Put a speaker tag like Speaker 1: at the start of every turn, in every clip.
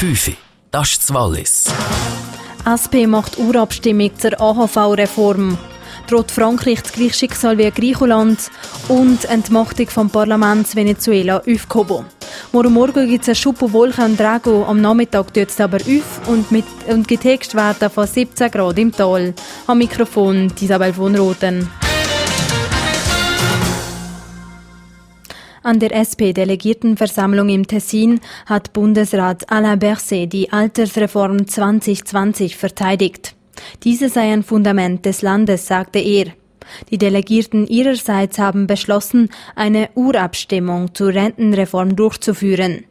Speaker 1: 5. Das ist das Wallis.
Speaker 2: SP macht Urabstimmung zur AHV-Reform. Droht Frankreich das gleiche Schicksal wie Griechenland und Entmachtung vom Parlament Venezuela aufgehoben. Morgen Morgen gibt es ein Schuppo Wolke und Drago. Am Nachmittag tut es aber auf und, mit, und gibt Höchstwerte von 17 Grad im Tal. Am Mikrofon Isabel von Roten. An der SP-Delegiertenversammlung im Tessin hat Bundesrat Alain Berset die Altersreform 2020 verteidigt. Diese sei ein Fundament des Landes, sagte er. Die Delegierten ihrerseits haben beschlossen, eine Urabstimmung zur Rentenreform durchzuführen.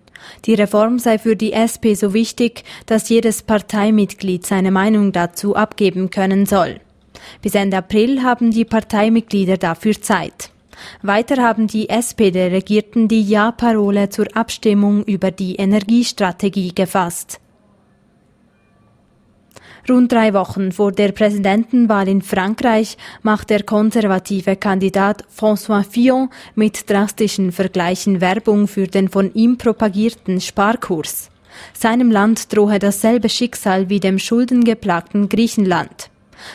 Speaker 2: Die Reform sei für die SP so wichtig, dass jedes Parteimitglied seine Meinung dazu abgeben können soll. Bis Ende April haben die Parteimitglieder dafür Zeit. Weiter haben die SPD-Regierten die Ja-Parole zur Abstimmung über die Energiestrategie gefasst. Rund drei Wochen vor der Präsidentenwahl in Frankreich macht der konservative Kandidat François Fillon mit drastischen Vergleichen Werbung für den von ihm propagierten Sparkurs. Seinem Land drohe dasselbe Schicksal wie dem schuldengeplagten Griechenland.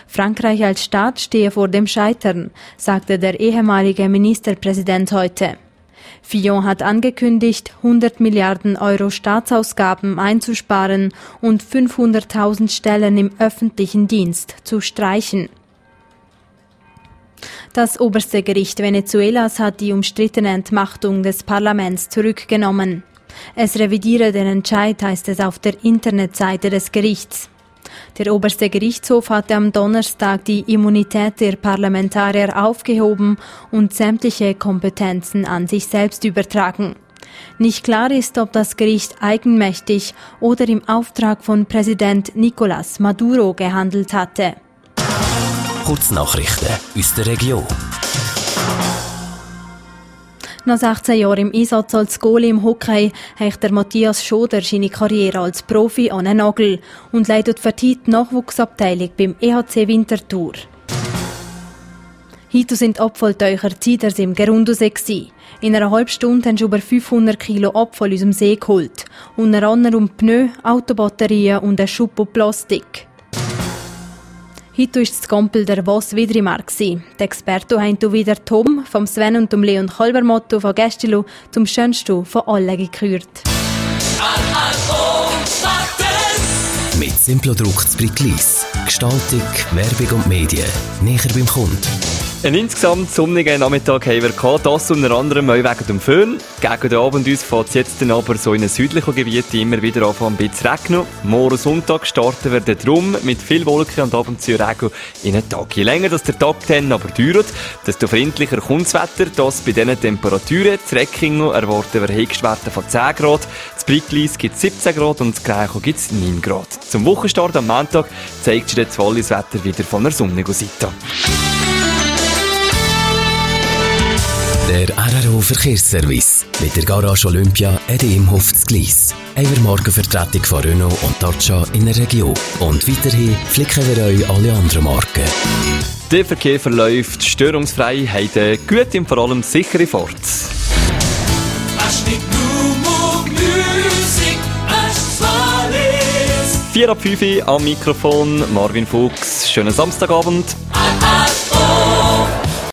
Speaker 2: Frankreich als Staat stehe vor dem Scheitern, sagte der ehemalige Ministerpräsident heute. Fillon hat angekündigt, 100 Milliarden Euro Staatsausgaben einzusparen und 500.000 Stellen im öffentlichen Dienst zu streichen. Das oberste Gericht Venezuelas hat die umstrittene Entmachtung des Parlaments zurückgenommen. Es revidiere den Entscheid, heißt es auf der Internetseite des Gerichts. Der oberste Gerichtshof hatte am Donnerstag die Immunität der Parlamentarier aufgehoben und sämtliche Kompetenzen an sich selbst übertragen. Nicht klar ist, ob das Gericht eigenmächtig oder im Auftrag von Präsident Nicolás Maduro gehandelt hatte.
Speaker 1: Kurznachrichten aus der Region.
Speaker 2: Nach 16 Jahren im Einsatz als Goalie im Hockey hat der Matthias Schoder seine Karriere als Profi an den Nagel und leitet für die Nachwuchsabteilung beim EHC Winterthur. Heute sind Abfallteucher Ziders im Gerundusee. In einer halben Stunde haben sie über 500 Kilo Abfall aus dem See geholt. Unter anderem Pneu, Autobatterien und ein Schuppo Plastik. Heute war das Gompel der Was wieder im Markt. Die Experten haben wieder Tom vom Sven und dem Leon Kalbermotto von Gästilu zum schönsten von allen gekürt.
Speaker 1: Mit Simplodruck zu Gestaltung, Werbung und Medien. Näher beim Kunden.
Speaker 3: Ein insgesamt sonnigen Nachmittag haben wir gehabt, das unter anderem auch wegen dem Föhn. Gegen den Abend uns fährt es jetzt dann aber so in den südlichen Gebieten immer wieder an ein bisschen regnen. Morgen Sonntag starten wir dann drum mit viel Wolken und ab und zu Regen in den Tag. Je länger dass der Tag dann aber dauert, desto freundlicher kommt das Wetter. Das bei diesen Temperaturen. Das Reckingen erwarten wir Höchstwerte von 10 Grad. Das Briglis gibt 17 Grad und das Greicho gibt 9 Grad. Zum Wochenstart am Montag zeigt sich das Wallis Wetter wieder von der sonnigen Seite.
Speaker 1: Der RRO Verkehrsservice mit der Garage Olympia Edi im Hof Gleis. Eine Markenvertretung von Renault und Dacia in der Region. Und weiterhin flicken wir euch alle anderen Marken.
Speaker 3: Der Verkehr verläuft störungsfrei, hat gute und vor allem sichere Fahrt. Vier ab 5 am Mikrofon, Marvin Fuchs. Schönen Samstagabend. Ah, ah.